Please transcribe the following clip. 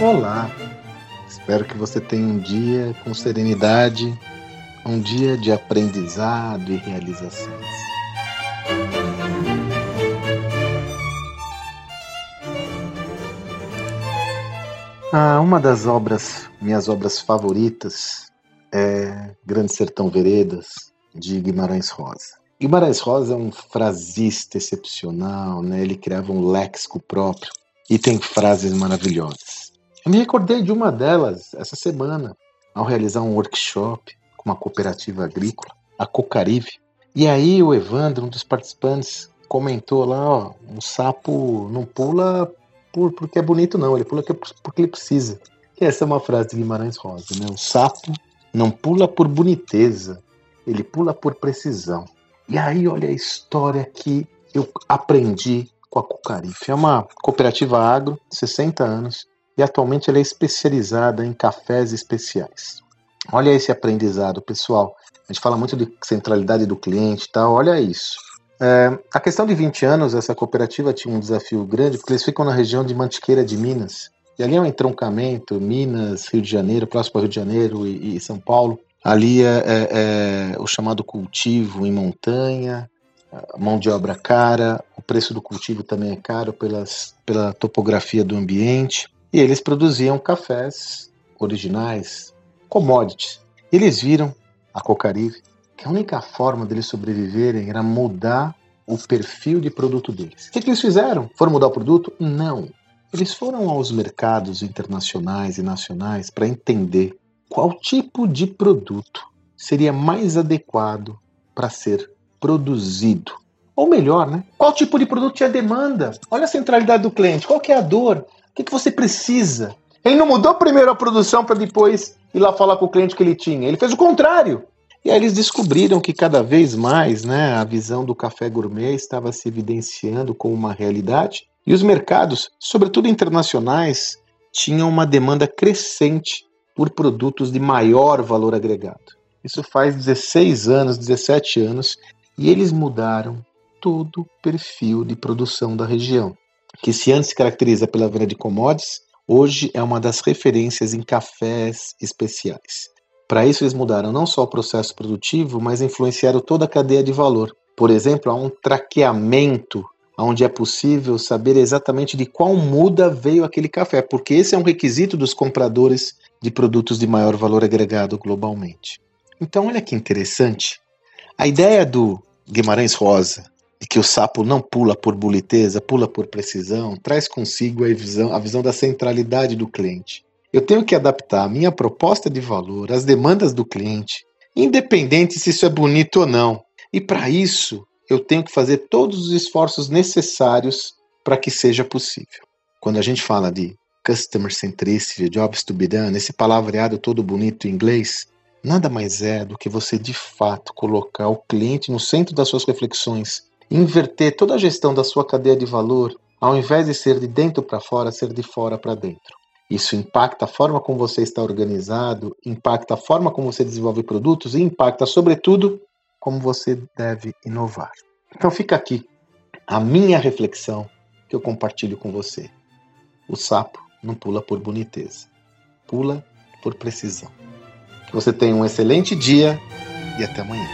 Olá! Espero que você tenha um dia com serenidade, um dia de aprendizado e realizações. Ah, uma das obras, minhas obras favoritas, é Grande Sertão Veredas, de Guimarães Rosa. Guimarães Rosa é um frasista excepcional, né? ele criava um léxico próprio e tem frases maravilhosas. Me recordei de uma delas essa semana, ao realizar um workshop com uma cooperativa agrícola, a Cocarive. E aí o Evandro, um dos participantes, comentou lá, ó, um sapo não pula por, porque é bonito não, ele pula porque ele precisa. E essa é uma frase de Guimarães Rosa, né? O sapo não pula por boniteza, ele pula por precisão. E aí olha a história que eu aprendi com a Cucarife. É uma cooperativa agro, 60 anos, e atualmente ela é especializada em cafés especiais. Olha esse aprendizado, pessoal. A gente fala muito de centralidade do cliente e tal, olha isso. É, a questão de 20 anos, essa cooperativa tinha um desafio grande, porque eles ficam na região de Mantiqueira de Minas. E ali é um entroncamento, Minas, Rio de Janeiro, próximo ao Rio de Janeiro e, e São Paulo. Ali é, é, é, o chamado cultivo em montanha, mão de obra cara, o preço do cultivo também é caro pelas, pela topografia do ambiente. E eles produziam cafés originais, commodities. Eles viram a Cocarive que a única forma deles sobreviverem era mudar o perfil de produto deles. O que, que eles fizeram? Foram mudar o produto? Não. Eles foram aos mercados internacionais e nacionais para entender qual tipo de produto seria mais adequado para ser produzido. Ou melhor, né? Qual tipo de produto tinha demanda? Olha a centralidade do cliente. Qual é a dor? Que, que você precisa? Ele não mudou primeiro a produção para depois ir lá falar com o cliente que ele tinha. Ele fez o contrário. E aí eles descobriram que cada vez mais né, a visão do café gourmet estava se evidenciando como uma realidade. E os mercados, sobretudo internacionais, tinham uma demanda crescente por produtos de maior valor agregado. Isso faz 16 anos, 17 anos, e eles mudaram todo o perfil de produção da região, que se antes se caracteriza pela venda de commodities, hoje é uma das referências em cafés especiais. Para isso, eles mudaram não só o processo produtivo, mas influenciaram toda a cadeia de valor. Por exemplo, há um traqueamento onde é possível saber exatamente de qual muda veio aquele café, porque esse é um requisito dos compradores de produtos de maior valor agregado globalmente. Então, olha que interessante. A ideia do Guimarães Rosa de que o sapo não pula por boliteza, pula por precisão, traz consigo a visão, a visão da centralidade do cliente. Eu tenho que adaptar a minha proposta de valor às demandas do cliente, independente se isso é bonito ou não. E para isso, eu tenho que fazer todos os esforços necessários para que seja possível. Quando a gente fala de customer centricity, jobs to be done, esse palavreado todo bonito em inglês, nada mais é do que você de fato colocar o cliente no centro das suas reflexões, inverter toda a gestão da sua cadeia de valor, ao invés de ser de dentro para fora, ser de fora para dentro. Isso impacta a forma como você está organizado, impacta a forma como você desenvolve produtos e impacta, sobretudo, como você deve inovar. Então fica aqui a minha reflexão que eu compartilho com você. O sapo não pula por boniteza, pula por precisão. Que você tenha um excelente dia e até amanhã.